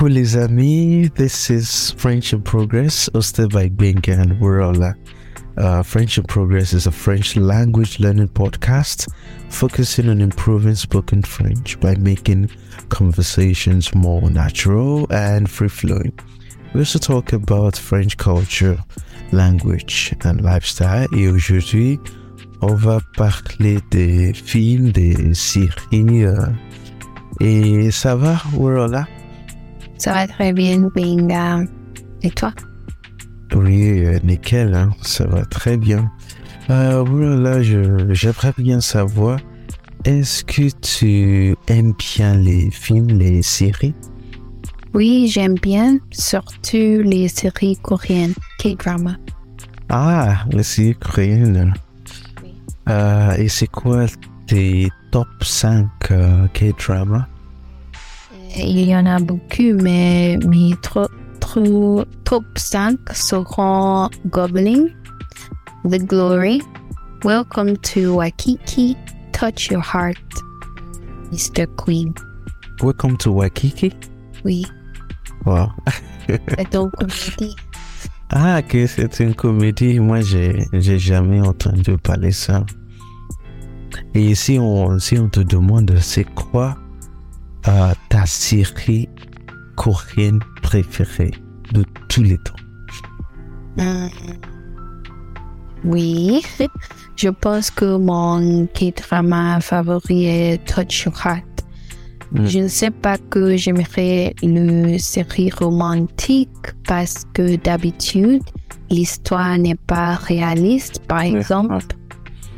Coucou les amis, this is French in Progress, hosted by Benga and Wurola. Uh, French in Progress is a French language learning podcast focusing on improving spoken French by making conversations more natural and free flowing. We also talk about French culture, language, and lifestyle. Et aujourd'hui, on va parler des films, des séries. euh, et ça va, Wurola? Ça va très bien, Benga. Et toi? Oui, euh, nickel, hein, ça va très bien. Euh, voilà, je, j'aimerais bien savoir, est-ce que tu aimes bien les films, les séries? Oui, j'aime bien, surtout les séries coréennes, K-drama. Ah, les séries coréennes. Oui. Euh, et c'est quoi tes top 5 euh, K-dramas? Il y en a beaucoup, mais mes trop, trop, top 5 seront Goblin, The Glory, Welcome to Waikiki, Touch Your Heart, Mr. Queen. Welcome to Waikiki? Oui, Wow. c'est une comédie. Ah, que c'est une comédie. Moi, j'ai, j'ai jamais entendu parler ça. Et si on, si on te demande c'est quoi euh, ta série coréenne préférée de tous les temps? Hmm. Oui, je pense que mon K-drama favori est Touch Your Heart. Mm. Je ne sais pas que j'aimerais le série romantique parce que d'habitude, l'histoire n'est pas réaliste. Par exemple.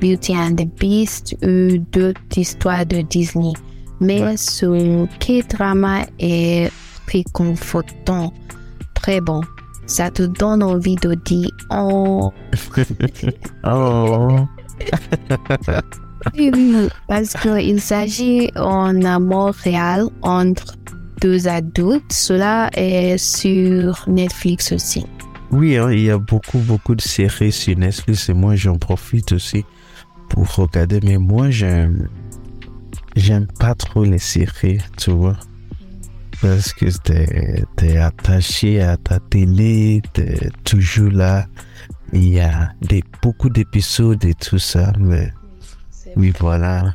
Beauty and the Beast ou d'autres histoires de Disney. Mais Ouais. ce K-drama est réconfortant, très bon. Ça te donne envie de dire oh, Oh, Oui, oui, parce qu'il s'agit en amour réel entre deux adultes. Cela est sur Netflix aussi. oui, hein, il y a beaucoup, beaucoup de séries sur Netflix et moi, j'en profite aussi pour regarder. Mais moi, j'aime, j'aime pas trop les séries, tu vois. Parce que t'es, t'es attaché à ta télé, t'es toujours là. Il y a des, beaucoup d'épisodes et tout ça, mais oui, voilà.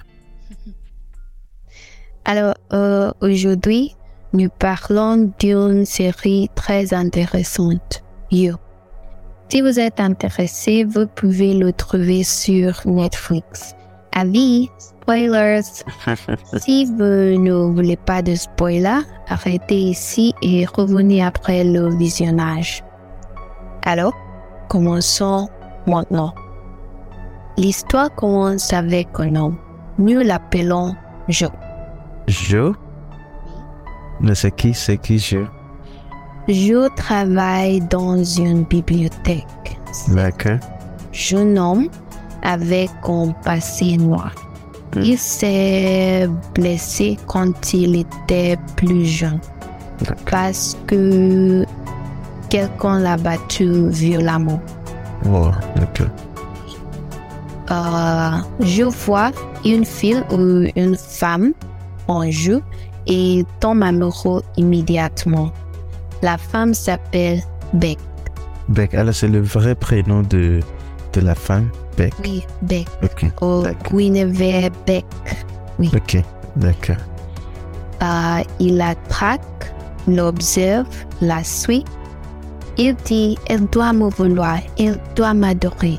Alors, euh, aujourd'hui, nous parlons d'une série très intéressante, You. Si vous êtes intéressé, vous pouvez le trouver sur Netflix. Avis, spoilers. Si vous ne voulez pas de spoilers, arrêtez ici et revenez après le visionnage. Alors, commençons maintenant. L'histoire commence avec un homme. Nous l'appelons Joe. Joe? Mais c'est qui, c'est qui Joe? Joe travaille dans une bibliothèque. D'accord. Jeune homme avec un passé noir. Il s'est blessé quand il était plus jeune parce que quelqu'un l'a battu violemment. Oh, d'accord. Euh, je vois une fille ou une femme en jeu et tombe amoureux immédiatement. La femme s'appelle Beck. Beck, alors c'est le vrai prénom de, de la femme, Beck. Oui, Beck. Ok, D'accord. Guinevere Beck. ok, d'accord. Euh, il la traque, l'observe, la suit. Il dit, elle doit me vouloir, elle doit m'adorer.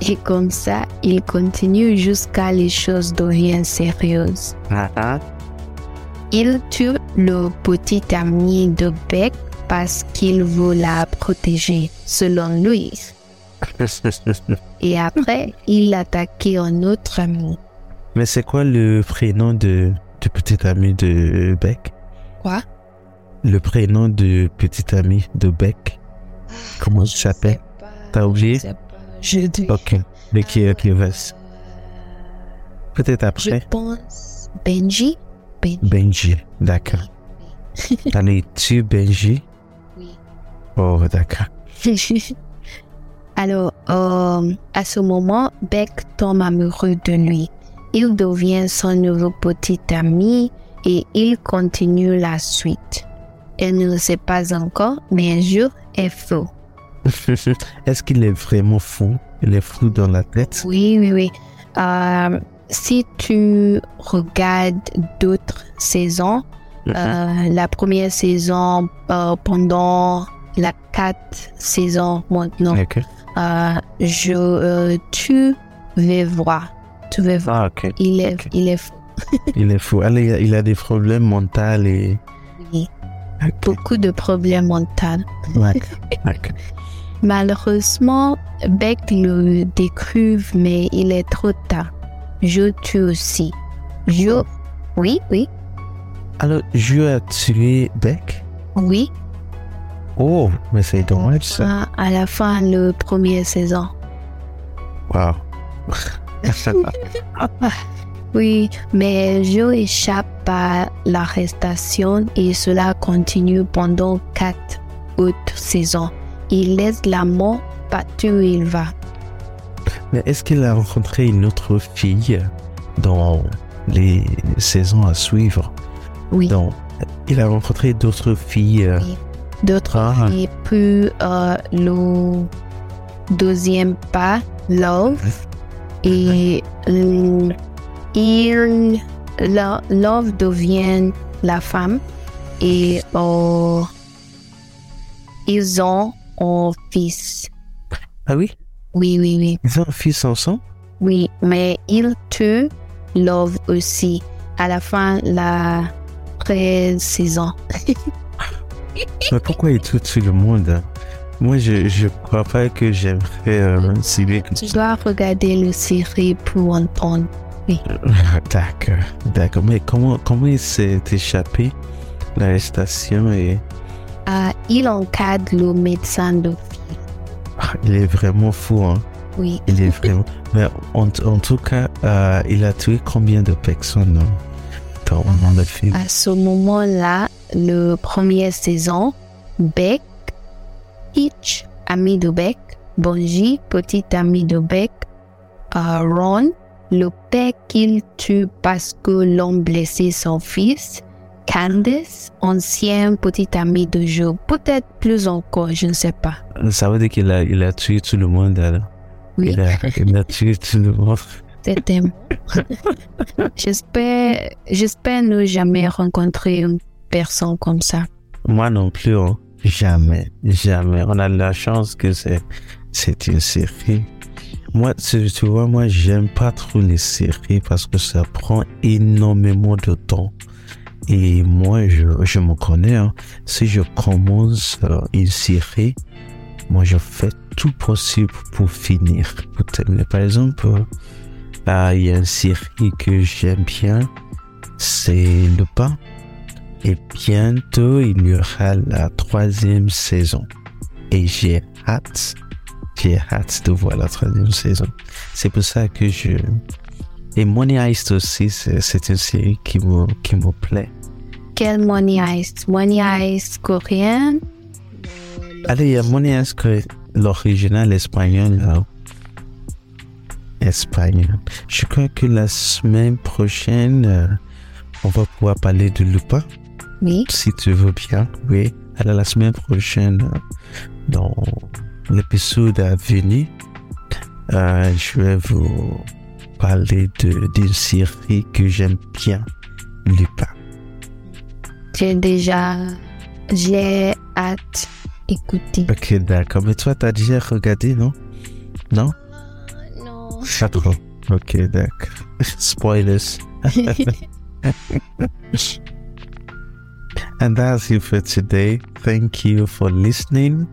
Et comme ça, il continue jusqu'à les choses deviennent sérieuses. Ah, ah. Il tue le petit ami de Beck parce qu'il veut la protéger, selon lui. Et après, il attaque un autre ami. Mais c'est quoi le prénom de, du petit ami de Beck? Quoi? Le prénom du petit ami de Beck? Comment il s'appelle? T'as oublié? Je dis. Ok, le qui vas Peut-être Je après? pense Benji. Ben- Benji, d'accord. Allez, tu Benji? Oui. Oh, d'accord. Alors, euh, à ce moment, Beck tombe amoureux de lui. Il devient son nouveau petit ami et il continue la suite. elle ne le sait pas encore, mais un jour, est fou. Est-ce qu'il est vraiment fou? Il est fou dans la tête? Oui, oui, oui. Euh, si tu regardes d'autres saisons, Mhm. euh, la première saison euh, pendant la quatre saisons maintenant, euh, je, euh, tu vais voir. Tu vas voir. Ah. Il est, il est fou. Il est fou. Allez, il a- il a des problèmes mentaux et. Oui. Beaucoup de problèmes mentaux. Malheureusement, Beck le découvre, mais il est trop tard. Je tue aussi. Je... Oui, oui, Alors, je a tué Beck? Oui. Oh, mais c'est dommage ça. À, à la fin, le première saison. Wow. Oui, mais je échappe à l'arrestation et cela continue pendant quatre autres saisons. Il laisse la mort partout où il va. mais est-ce qu'il a rencontré une autre fille dans les saisons à suivre? Oui, Donc, il a rencontré d'autres filles. euh, Oui. D'autres Ah. et puis euh, le deuxième pas, Love. Et euh, il, lo- Love devient la femme et euh, ils ont un fils. Ah oui? Oui, oui, oui. Ils ont un fils ensemble? Oui, mais il tue Love aussi à la fin la 13 saison. Mais pourquoi il tue tout le monde? Moi, je je crois pas que j'aimerais euh, Tu dois regarder le série pour entendre. D'accord, d'accord. Mais comment, comment il s'est échappé l'arrestation et Ah, il encadre le médecin de Ah, il est vraiment fou, hein. oui. Il est vraiment. Mais en, en tout cas, euh, il a tué combien de personnes dans, dans le film À ce moment-là, le première saison, Beck, Peach, ami de Beck, Bonji, petit ami de Beck, euh, Ron, le père qu'il tue parce que l'homme blessé son fils, Candace, ancien petit ami de Joe, peut-être plus encore, je ne sais pas. Ça veut dire qu'il a, il a tué tout le monde alors. Oui, Il, a, il a tué tout le monde. j'espère, j'espère ne jamais rencontrer une personne comme ça. Moi non plus, hein. Jamais, jamais. On a la chance que c'est, c'est une série. Moi, tu, tu vois, moi, j'aime pas trop les séries parce que ça prend énormément de temps. Et moi, je, je me connais, hein. Si je commence euh, une série, moi, je fais tout possible pour finir, pour terminer. Par exemple, là, il y a une série que j'aime bien, c'est Le Pain. Et bientôt, il y aura la troisième saison. Et j'ai hâte, j'ai hâte de voir la troisième saison. C'est pour ça que je... Et Money Heist aussi, c'est une série qui me, qui me plaît. Quel Money Heist? Money Heist coréen? Allez, il y a Money Heist que l'original espagnol, là. Espagnol. Je crois que la semaine prochaine, euh, on va pouvoir parler de Lupin. Oui. si tu veux bien, oui. Alors la semaine prochaine, euh, dans l'épisode à venir, euh, je vais vous parler de d'une série que j'aime bien, Lupin. J'ai déjà. J'ai hâte d'écouter. Ok, d'accord. Mais toi, t'as déjà regardé, non? Non? Non. Pas trop. Ok, d'accord. Spoilers. And that's it for today. Thank you for listening.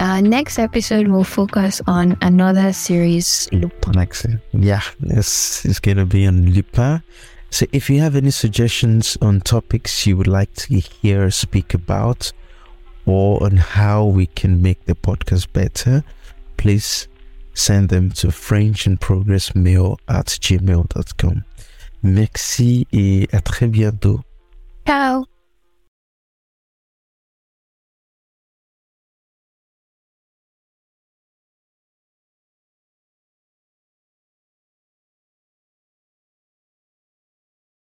Uh, next episode will focus on another series, Lupin. Next, yeah, it's, it's going to be on Lupin. So if you have any suggestions on topics you would like to hear us speak about or on how we can make the podcast better, please send them to frenchinprogressmail at gmail.com. Merci et à très bientôt. Ciao.